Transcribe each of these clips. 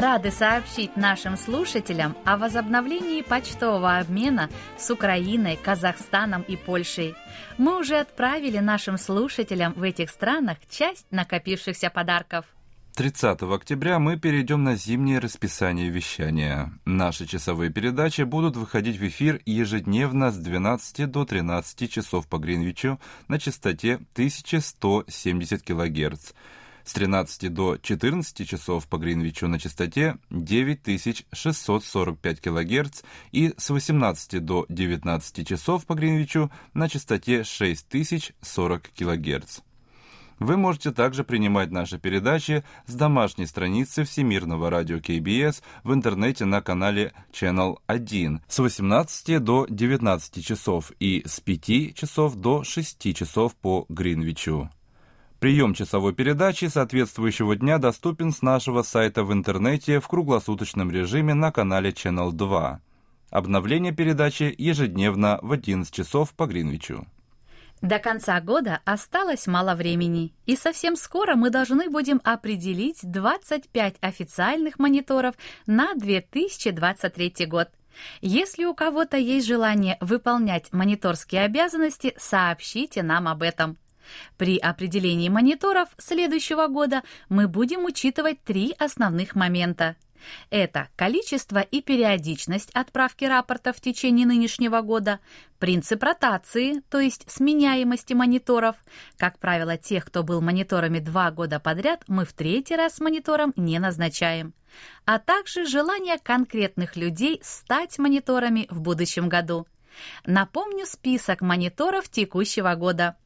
Рады сообщить нашим слушателям о возобновлении почтового обмена с Украиной, Казахстаном и Польшей. Мы уже отправили нашим слушателям в этих странах часть накопившихся подарков. 30 октября мы перейдем на зимнее расписание вещания. Наши часовые передачи будут выходить в эфир ежедневно с 12 до 13 часов по Гринвичу на частоте 1170 кГц с 13 до 14 часов по Гринвичу на частоте 9645 кГц и с 18 до 19 часов по Гринвичу на частоте 6040 кГц. Вы можете также принимать наши передачи с домашней страницы Всемирного радио КБС в интернете на канале Channel 1 с 18 до 19 часов и с 5 часов до 6 часов по Гринвичу. Прием часовой передачи соответствующего дня доступен с нашего сайта в интернете в круглосуточном режиме на канале Channel 2. Обновление передачи ежедневно в 11 часов по Гринвичу. До конца года осталось мало времени, и совсем скоро мы должны будем определить 25 официальных мониторов на 2023 год. Если у кого-то есть желание выполнять мониторские обязанности, сообщите нам об этом. При определении мониторов следующего года мы будем учитывать три основных момента. Это количество и периодичность отправки рапорта в течение нынешнего года, принцип ротации, то есть сменяемости мониторов. Как правило, тех, кто был мониторами два года подряд, мы в третий раз монитором не назначаем. А также желание конкретных людей стать мониторами в будущем году. Напомню список мониторов текущего года –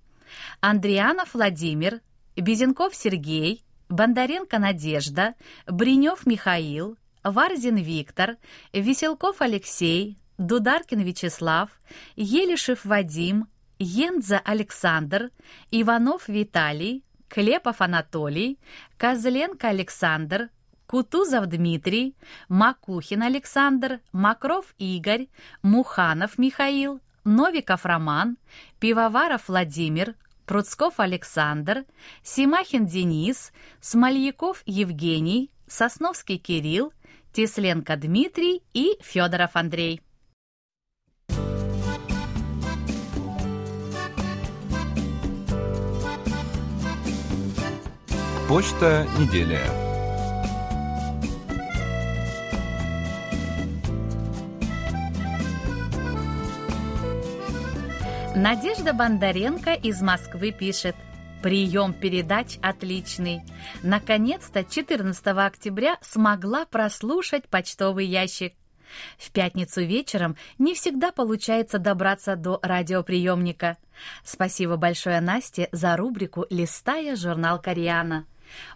Андрианов Владимир, Безенков Сергей, Бондаренко Надежда, Бринев Михаил, Варзин Виктор, Веселков Алексей, Дударкин Вячеслав, Елишев Вадим, Ендза Александр, Иванов Виталий, Клепов Анатолий, Козленко Александр, Кутузов Дмитрий, Макухин Александр, Макров Игорь, Муханов Михаил, Новиков Роман, Пивоваров Владимир, Пруцков Александр, Симахин Денис, Смольяков Евгений, Сосновский Кирилл, Тесленко Дмитрий и Федоров Андрей. Почта недели. Надежда Бондаренко из Москвы пишет. Прием передач отличный. Наконец-то 14 октября смогла прослушать почтовый ящик. В пятницу вечером не всегда получается добраться до радиоприемника. Спасибо большое Насте за рубрику «Листая журнал Кориана».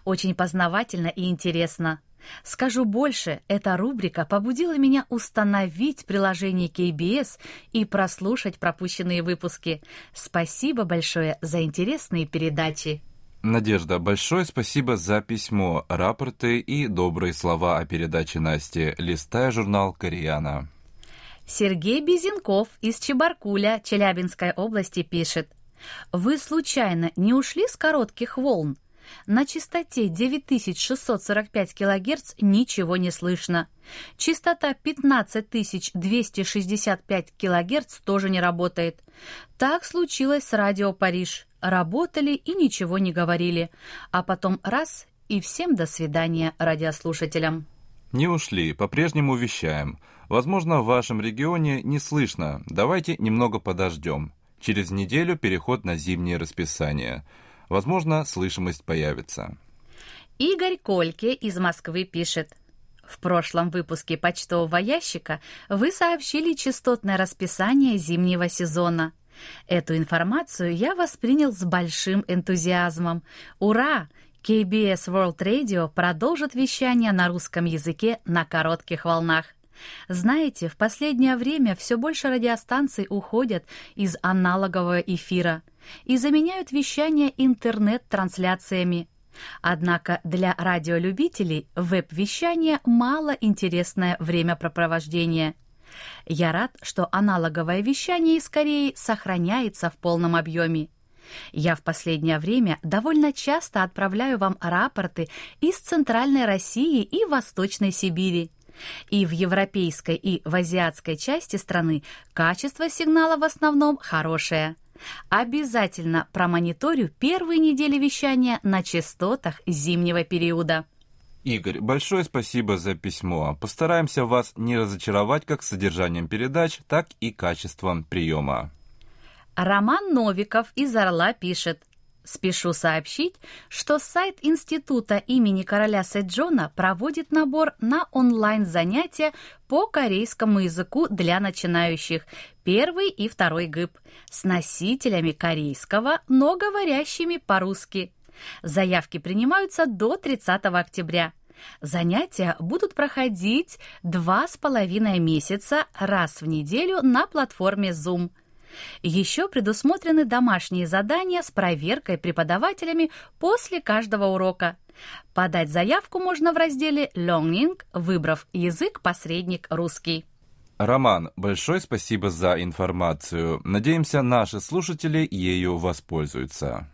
Очень познавательно и интересно. Скажу больше, эта рубрика побудила меня установить приложение KBS и прослушать пропущенные выпуски. Спасибо большое за интересные передачи. Надежда, большое спасибо за письмо, рапорты и добрые слова о передаче Насти. Листая журнал «Кореяна». Сергей Безенков из Чебаркуля, Челябинской области, пишет. «Вы случайно не ушли с коротких волн? На частоте 9645 кГц ничего не слышно. Частота 15265 кГц тоже не работает. Так случилось с радио Париж. Работали и ничего не говорили. А потом раз и всем до свидания радиослушателям. Не ушли, по-прежнему вещаем. Возможно, в вашем регионе не слышно. Давайте немного подождем. Через неделю переход на зимнее расписание. Возможно, слышимость появится. Игорь Кольке из Москвы пишет. В прошлом выпуске почтового ящика вы сообщили частотное расписание зимнего сезона. Эту информацию я воспринял с большим энтузиазмом. Ура! KBS World Radio продолжит вещание на русском языке на коротких волнах. Знаете, в последнее время все больше радиостанций уходят из аналогового эфира и заменяют вещание интернет-трансляциями. Однако для радиолюбителей веб-вещание мало интересное времяпрепровождение. Я рад, что аналоговое вещание из Кореи сохраняется в полном объеме. Я в последнее время довольно часто отправляю вам рапорты из Центральной России и Восточной Сибири. И в европейской и в азиатской части страны качество сигнала в основном хорошее. Обязательно промониторю первые недели вещания на частотах зимнего периода. Игорь, большое спасибо за письмо. Постараемся вас не разочаровать как содержанием передач, так и качеством приема. Роман Новиков из «Орла» пишет. Спешу сообщить, что сайт Института имени короля Сэджона проводит набор на онлайн-занятия по корейскому языку для начинающих, первый и второй ГИП, с носителями корейского, но говорящими по-русски. Заявки принимаются до 30 октября. Занятия будут проходить два с половиной месяца раз в неделю на платформе Zoom – еще предусмотрены домашние задания с проверкой преподавателями после каждого урока. Подать заявку можно в разделе «Learning», выбрав язык-посредник русский. Роман, большое спасибо за информацию. Надеемся, наши слушатели ею воспользуются.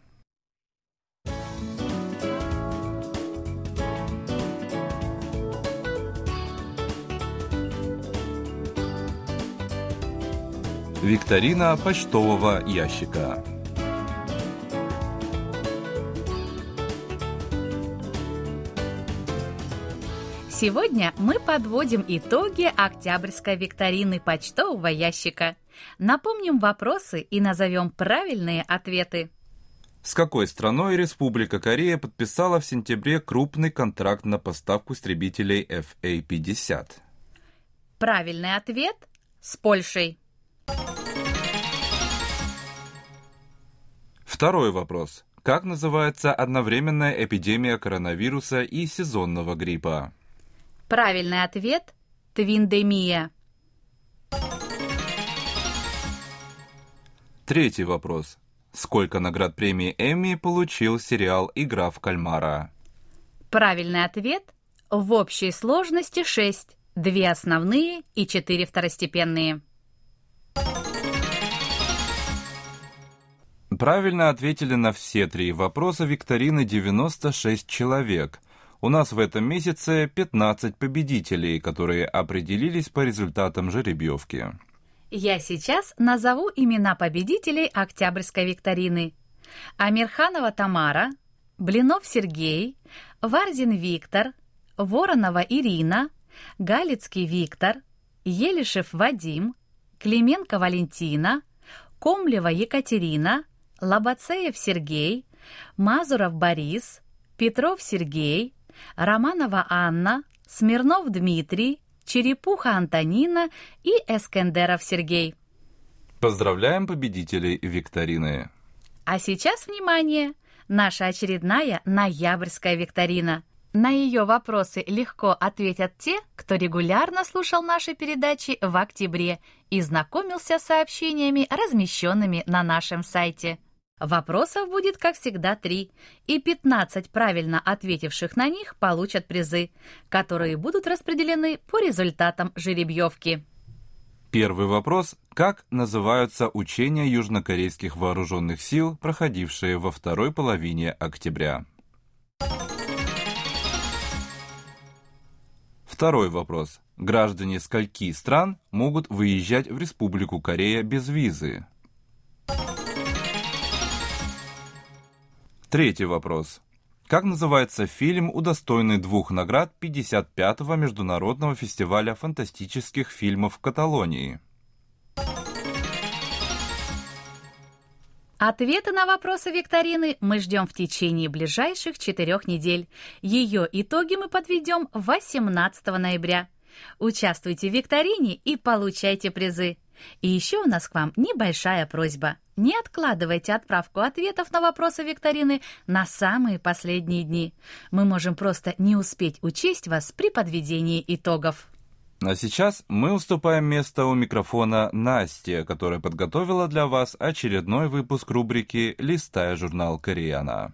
Викторина почтового ящика. Сегодня мы подводим итоги октябрьской викторины почтового ящика. Напомним вопросы и назовем правильные ответы. С какой страной Республика Корея подписала в сентябре крупный контракт на поставку истребителей FA-50? Правильный ответ – с Польшей. Второй вопрос. Как называется одновременная эпидемия коронавируса и сезонного гриппа? Правильный ответ – твиндемия. Третий вопрос. Сколько наград премии Эмми получил сериал «Игра в кальмара»? Правильный ответ – в общей сложности 6. Две основные и четыре второстепенные. Правильно ответили на все три вопроса викторины 96 человек. У нас в этом месяце 15 победителей, которые определились по результатам жеребьевки. Я сейчас назову имена победителей Октябрьской викторины. Амирханова Тамара, Блинов Сергей, Варзин Виктор, Воронова Ирина, Галицкий Виктор, Елишев Вадим, Клименко Валентина, Комлева Екатерина, Лобацеев Сергей, Мазуров Борис, Петров Сергей, Романова Анна, Смирнов Дмитрий, Черепуха Антонина и Эскендеров Сергей. Поздравляем победителей викторины! А сейчас, внимание, наша очередная ноябрьская викторина. На ее вопросы легко ответят те, кто регулярно слушал наши передачи в октябре и знакомился с сообщениями, размещенными на нашем сайте. Вопросов будет, как всегда, три, и 15 правильно ответивших на них получат призы, которые будут распределены по результатам жеребьевки. Первый вопрос. Как называются учения южнокорейских вооруженных сил, проходившие во второй половине октября? Второй вопрос. Граждане скольки стран могут выезжать в Республику Корея без визы? Третий вопрос. Как называется фильм, удостоенный двух наград 55-го Международного фестиваля фантастических фильмов в Каталонии? Ответы на вопросы викторины мы ждем в течение ближайших четырех недель. Ее итоги мы подведем 18 ноября. Участвуйте в викторине и получайте призы. И еще у нас к вам небольшая просьба. Не откладывайте отправку ответов на вопросы викторины на самые последние дни. Мы можем просто не успеть учесть вас при подведении итогов. А сейчас мы уступаем место у микрофона Насте, которая подготовила для вас очередной выпуск рубрики «Листая журнал Кореяна».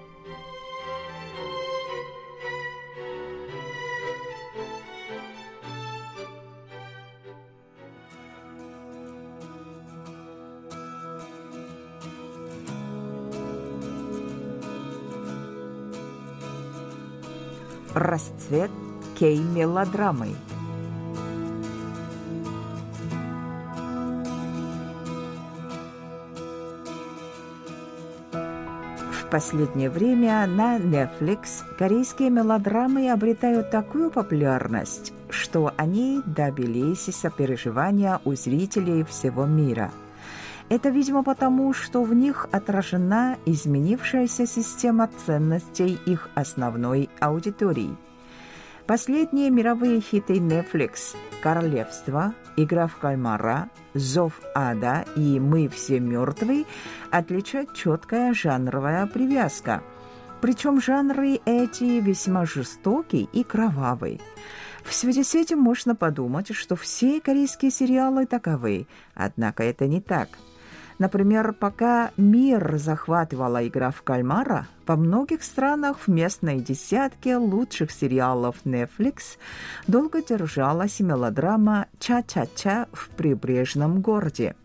Расцвет кей-мелодрамы. В последнее время на Netflix корейские мелодрамы обретают такую популярность, что они добились сопереживания у зрителей всего мира – это, видимо, потому, что в них отражена изменившаяся система ценностей их основной аудитории. Последние мировые хиты Netflix «Королевство», «Игра в кальмара», «Зов ада» и «Мы все мертвы» отличает четкая жанровая привязка. Причем жанры эти весьма жестокие и кровавые. В связи с этим можно подумать, что все корейские сериалы таковы, однако это не так – Например, пока мир захватывала игра в кальмара, во многих странах в местной десятке лучших сериалов Netflix долго держалась мелодрама «Ча-ча-ча» в прибрежном городе.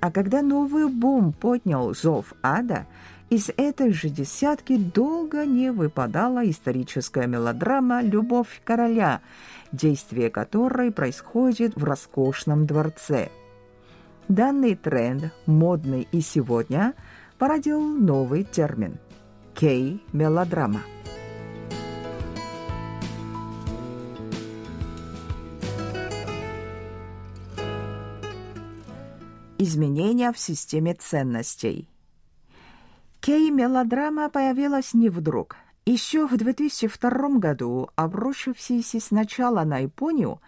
А когда новый бум поднял «Зов ада», из этой же десятки долго не выпадала историческая мелодрама «Любовь короля», действие которой происходит в роскошном дворце – Данный тренд, модный и сегодня, породил новый термин – кей-мелодрама. Изменения в системе ценностей. Кей-мелодрама появилась не вдруг – еще в 2002 году, обрушившийся сначала на Японию,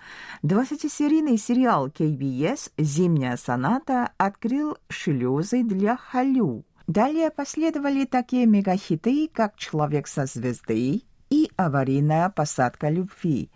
20-серийный сериал KBS «Зимняя соната» открыл шлюзы для Халю. Далее последовали такие мегахиты, как «Человек со звезды» и «Аварийная посадка любви».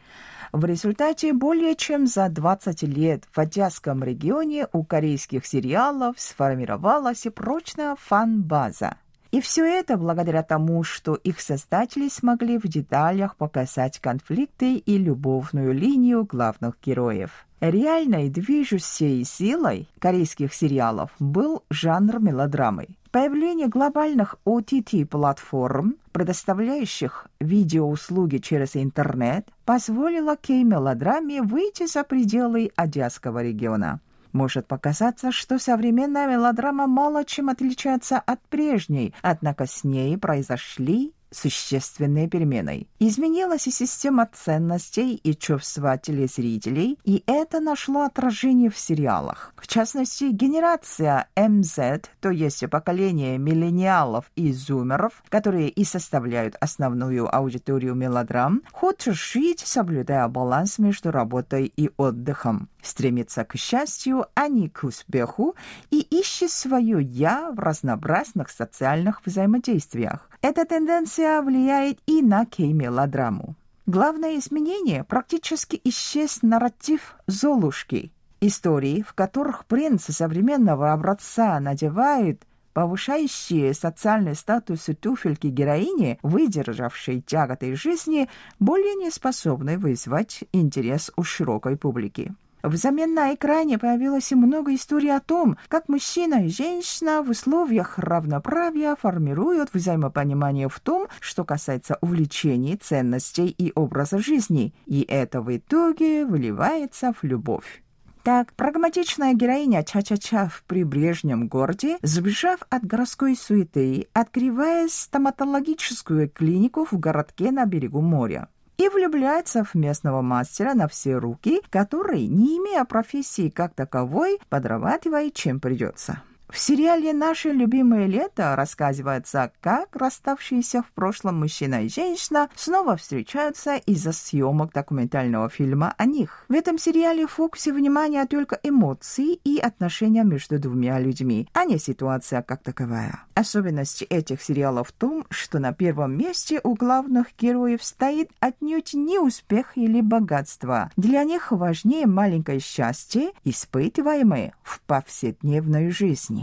В результате более чем за 20 лет в Одесском регионе у корейских сериалов сформировалась прочная фан-база – и все это благодаря тому, что их создатели смогли в деталях показать конфликты и любовную линию главных героев. Реальной движущей силой корейских сериалов был жанр мелодрамы. Появление глобальных OTT-платформ, предоставляющих видеоуслуги через интернет, позволило кей-мелодраме выйти за пределы Одесского региона. Может показаться, что современная мелодрама мало чем отличается от прежней, однако с ней произошли существенные перемены. Изменилась и система ценностей и чувства телезрителей, и это нашло отражение в сериалах. В частности, генерация МЗ, то есть поколение миллениалов и зумеров, которые и составляют основную аудиторию мелодрам, хочет жить, соблюдая баланс между работой и отдыхом. Стремится к счастью, а не к успеху, и ищет свое «я» в разнообразных социальных взаимодействиях. Эта тенденция влияет и на кей-мелодраму. Главное изменение – практически исчез нарратив «Золушки». Истории, в которых принц современного образца надевает повышающие социальный статус туфельки героини, выдержавшей тяготы жизни, более не способны вызвать интерес у широкой публики. Взамен на экране появилось много историй о том, как мужчина и женщина в условиях равноправия формируют взаимопонимание в том, что касается увлечений, ценностей и образа жизни, и это в итоге выливается в любовь. Так, прагматичная героиня Ча-Ча-Ча в прибрежном городе, сбежав от городской суеты, открывая стоматологическую клинику в городке на берегу моря и влюбляется в местного мастера на все руки, который, не имея профессии как таковой, подрабатывает чем придется. В сериале «Наше любимое лето» рассказывается, как расставшиеся в прошлом мужчина и женщина снова встречаются из-за съемок документального фильма о них. В этом сериале в фокусе внимания только эмоции и отношения между двумя людьми, а не ситуация как таковая. Особенность этих сериалов в том, что на первом месте у главных героев стоит отнюдь не успех или богатство. Для них важнее маленькое счастье, испытываемое в повседневной жизни.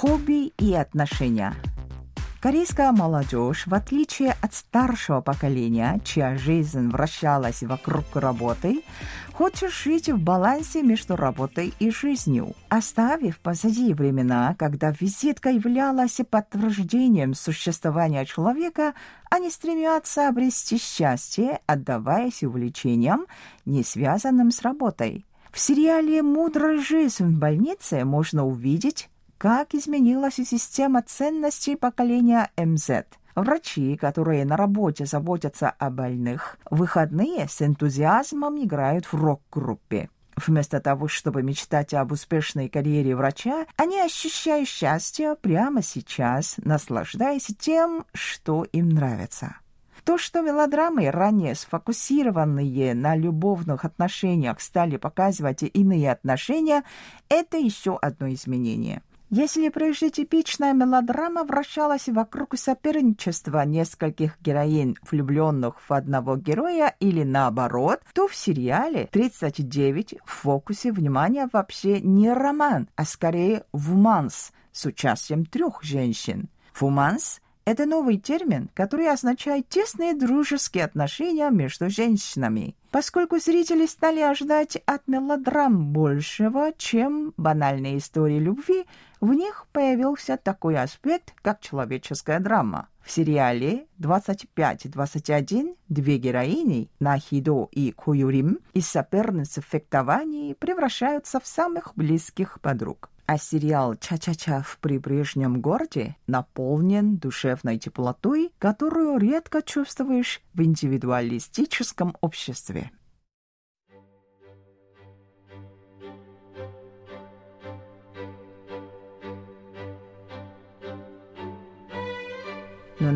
Хобби и отношения. Корейская молодежь, в отличие от старшего поколения, чья жизнь вращалась вокруг работы, хочет жить в балансе между работой и жизнью, оставив позади времена, когда визитка являлась подтверждением существования человека, они стремятся обрести счастье, отдаваясь увлечениям, не связанным с работой. В сериале «Мудрая жизнь в больнице» можно увидеть, как изменилась система ценностей поколения МЗ. Врачи, которые на работе заботятся о больных, в выходные с энтузиазмом играют в рок-группе. Вместо того, чтобы мечтать об успешной карьере врача, они ощущают счастье прямо сейчас, наслаждаясь тем, что им нравится. То, что мелодрамы, ранее сфокусированные на любовных отношениях, стали показывать иные отношения, это еще одно изменение. Если прежде типичная мелодрама вращалась вокруг соперничества нескольких героинь, влюбленных в одного героя или наоборот, то в сериале «39» в фокусе внимания вообще не роман, а скорее вуманс с участием трех женщин. Вуманс — это новый термин, который означает тесные дружеские отношения между женщинами. Поскольку зрители стали ожидать от мелодрам большего, чем банальные истории любви, в них появился такой аспект, как человеческая драма. В сериале 25-21 две героини, Нахидо и Куюрим, из соперниц в фехтовании превращаются в самых близких подруг. А сериал «Ча-ча-ча в прибрежном городе» наполнен душевной теплотой, которую редко чувствуешь в индивидуалистическом обществе.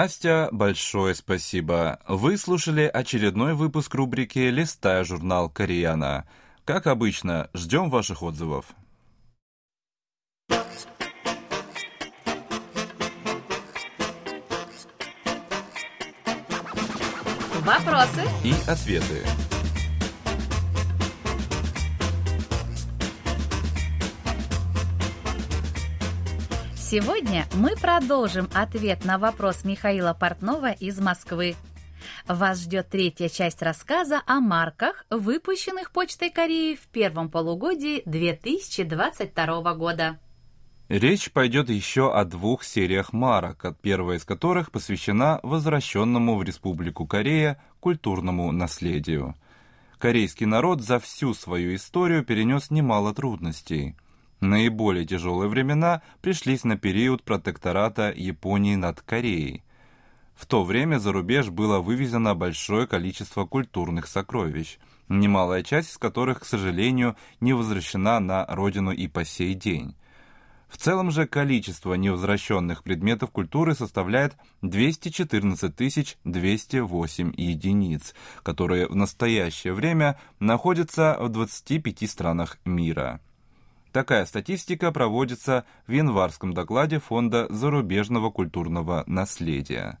Настя, большое спасибо. Вы слушали очередной выпуск рубрики «Листая журнал Кореяна». Как обычно, ждем ваших отзывов. Вопросы и ответы. Сегодня мы продолжим ответ на вопрос Михаила Портнова из Москвы. Вас ждет третья часть рассказа о марках, выпущенных Почтой Кореи в первом полугодии 2022 года. Речь пойдет еще о двух сериях марок, первая из которых посвящена возвращенному в Республику Корея культурному наследию. Корейский народ за всю свою историю перенес немало трудностей – Наиболее тяжелые времена пришлись на период протектората Японии над Кореей. В то время за рубеж было вывезено большое количество культурных сокровищ, немалая часть из которых, к сожалению, не возвращена на родину и по сей день. В целом же количество невозвращенных предметов культуры составляет 214 208 единиц, которые в настоящее время находятся в 25 странах мира. Такая статистика проводится в январском докладе Фонда зарубежного культурного наследия.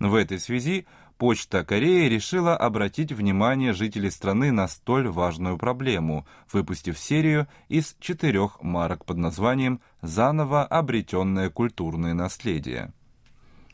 В этой связи Почта Кореи решила обратить внимание жителей страны на столь важную проблему, выпустив серию из четырех марок под названием «Заново обретенное культурное наследие».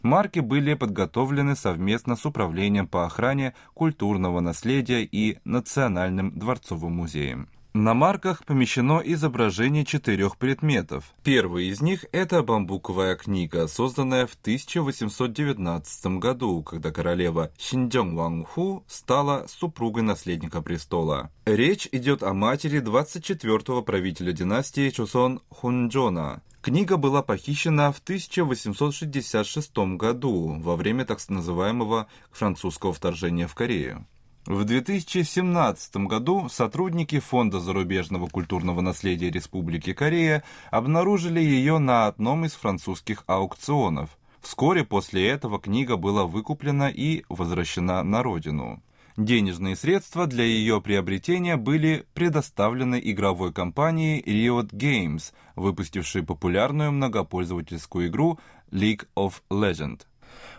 Марки были подготовлены совместно с Управлением по охране культурного наследия и Национальным дворцовым музеем. На марках помещено изображение четырех предметов. Первый из них – это бамбуковая книга, созданная в 1819 году, когда королева Шинджон Вангху стала супругой наследника престола. Речь идет о матери 24-го правителя династии Чосон Хунджона. Книга была похищена в 1866 году во время так называемого французского вторжения в Корею. В 2017 году сотрудники Фонда зарубежного культурного наследия Республики Корея обнаружили ее на одном из французских аукционов. Вскоре после этого книга была выкуплена и возвращена на родину. Денежные средства для ее приобретения были предоставлены игровой компанией Riot Games, выпустившей популярную многопользовательскую игру League of Legends.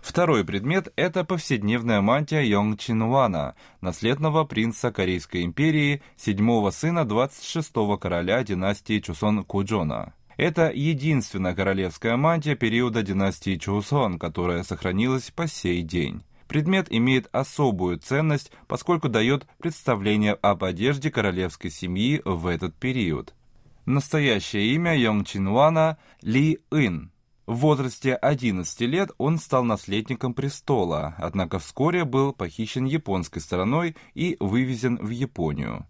Второй предмет – это повседневная мантия Йонг Чинуана, наследного принца Корейской империи, седьмого сына 26-го короля династии Чусон Куджона. Это единственная королевская мантия периода династии Чусон, которая сохранилась по сей день. Предмет имеет особую ценность, поскольку дает представление об одежде королевской семьи в этот период. Настоящее имя Йонг Чинуана – Ли Ин – в возрасте 11 лет он стал наследником престола, однако вскоре был похищен японской стороной и вывезен в Японию.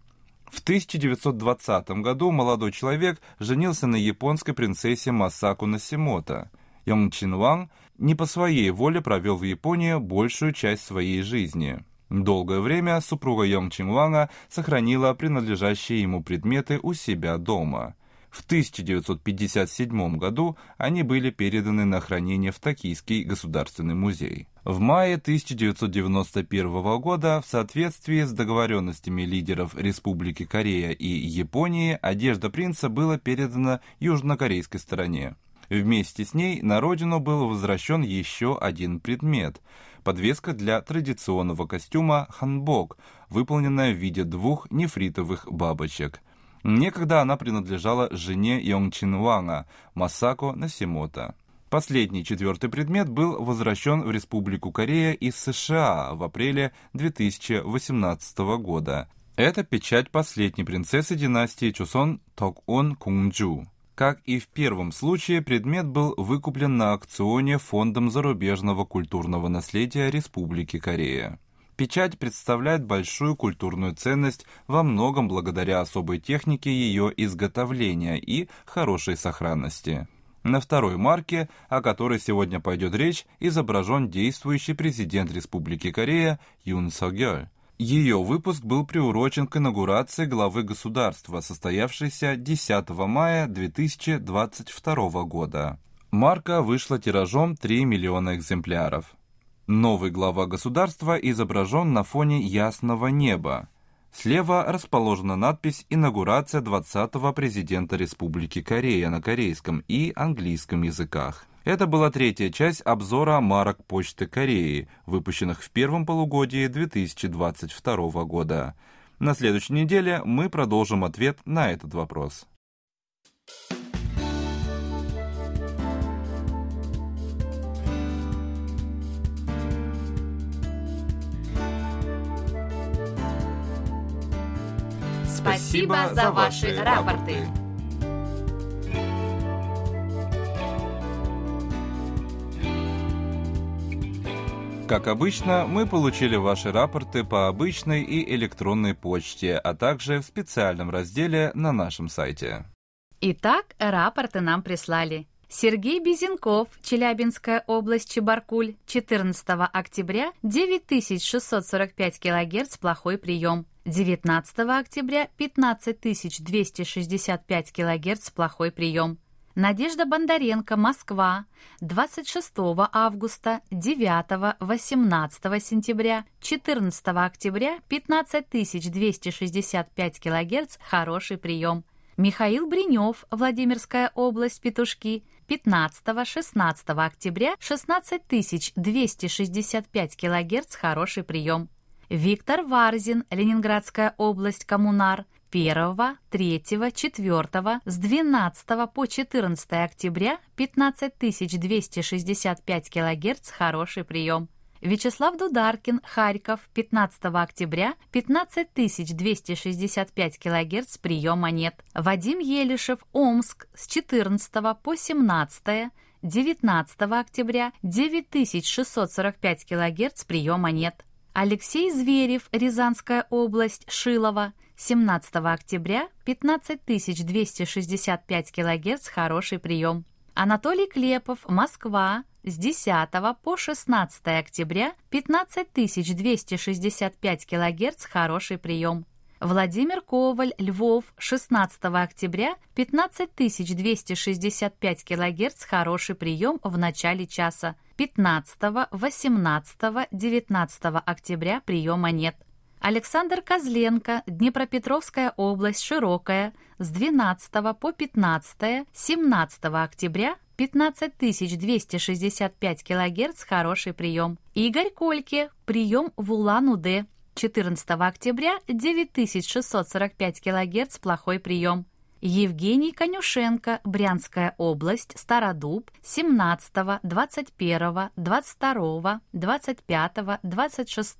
В 1920 году молодой человек женился на японской принцессе Масаку Насимото. Йонг Чин Ванг не по своей воле провел в Японии большую часть своей жизни. Долгое время супруга Йонг Чин Ванга сохранила принадлежащие ему предметы у себя дома – в 1957 году они были переданы на хранение в Токийский государственный музей. В мае 1991 года, в соответствии с договоренностями лидеров Республики Корея и Японии, одежда принца была передана южнокорейской стороне. Вместе с ней на родину был возвращен еще один предмет – подвеска для традиционного костюма ханбок, выполненная в виде двух нефритовых бабочек – Некогда она принадлежала жене Йонгчин Ванга, Масако Насимото. Последний четвертый предмет был возвращен в Республику Корея из США в апреле 2018 года. Это печать последней принцессы династии Чусон Ток-Он Кунджу. Как и в первом случае, предмет был выкуплен на аукционе Фондом зарубежного культурного наследия Республики Корея. Печать представляет большую культурную ценность во многом благодаря особой технике ее изготовления и хорошей сохранности. На второй марке, о которой сегодня пойдет речь, изображен действующий президент Республики Корея Юн Согёль. Ее выпуск был приурочен к инаугурации главы государства, состоявшейся 10 мая 2022 года. Марка вышла тиражом 3 миллиона экземпляров. Новый глава государства изображен на фоне ясного неба. Слева расположена надпись «Инаугурация 20-го президента Республики Корея» на корейском и английском языках. Это была третья часть обзора марок Почты Кореи, выпущенных в первом полугодии 2022 года. На следующей неделе мы продолжим ответ на этот вопрос. Спасибо за ваши рапорты. Как обычно, мы получили ваши рапорты по обычной и электронной почте, а также в специальном разделе на нашем сайте. Итак, рапорты нам прислали. Сергей Безенков, Челябинская область, Чебаркуль, 14 октября, 9645 кГц, плохой прием. 19 октября 15265 кГц плохой прием. Надежда Бондаренко, Москва, 26 августа, 9-18 сентября, 14 октября 15265 кГц хороший прием. Михаил Бринев, Владимирская область, Петушки, 15-16 октября 16 265 кГц, хороший прием. Виктор Варзин, Ленинградская область, Коммунар, 1, 3, 4 с 12 по 14 октября 15265 кГц, хороший прием. Вячеслав Дударкин, Харьков, 15 октября, 15265 кГц, прием монет. Вадим Елишев, Омск, с 14 по 17 19 октября, 9645 кГц, прием монет. Алексей Зверев, Рязанская область, Шилова, 17 октября, 15265 кГц, хороший прием. Анатолий Клепов, Москва, с 10 по 16 октября 15265 кГц хороший прием. Владимир Коваль, Львов, 16 октября 15265 кГц хороший прием в начале часа. 15, 18, 19 октября приема нет. Александр Козленко, Днепропетровская область, Широкая, с 12 по 15, 17 октября 15265 кГц, хороший прием. Игорь Кольке, прием в Улан-Удэ, 14 октября 9645 кГц, плохой прием. Евгений Конюшенко, Брянская область, Стародуб, 17, 21, 22, 25, 26,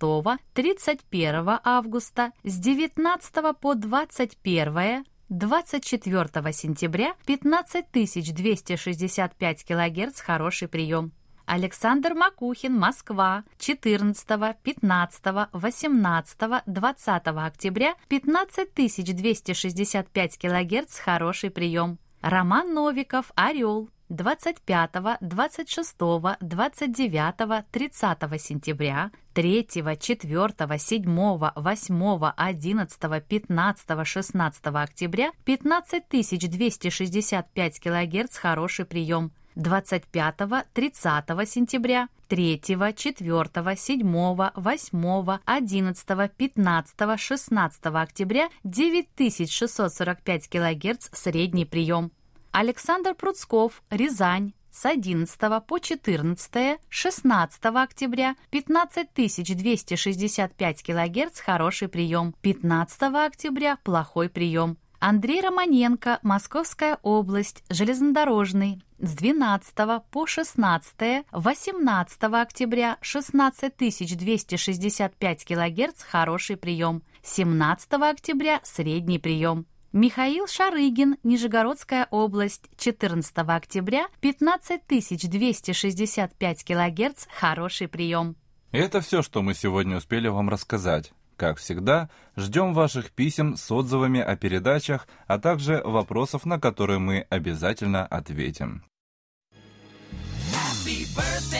31 августа, с 19 по 21 24 сентября 15265 кГц хороший прием. Александр Макухин, Москва, 14, 15, 18, 20 октября 15265 кГц хороший прием. Роман Новиков, Орел, 25, 26, 29, 30 сентября, 3, 4, 7, 8, 11, 15, 16 октября 15265 кГц хороший прием. 25, 30 сентября, 3, 4, 7, 8, 11, 15, 16 октября 9645 кГц средний прием. Александр Пруцков, Рязань, с 11 по 14, 16 октября 15265 кГц хороший прием, 15 октября плохой прием. Андрей Романенко, Московская область, железнодорожный, с 12 по 16, 18 октября 16265 кГц хороший прием, 17 октября средний прием. Михаил Шарыгин, Нижегородская область, 14 октября, 15265 кГц, хороший прием. Это все, что мы сегодня успели вам рассказать. Как всегда, ждем ваших писем с отзывами о передачах, а также вопросов, на которые мы обязательно ответим. Happy birthday.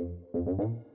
Thank you.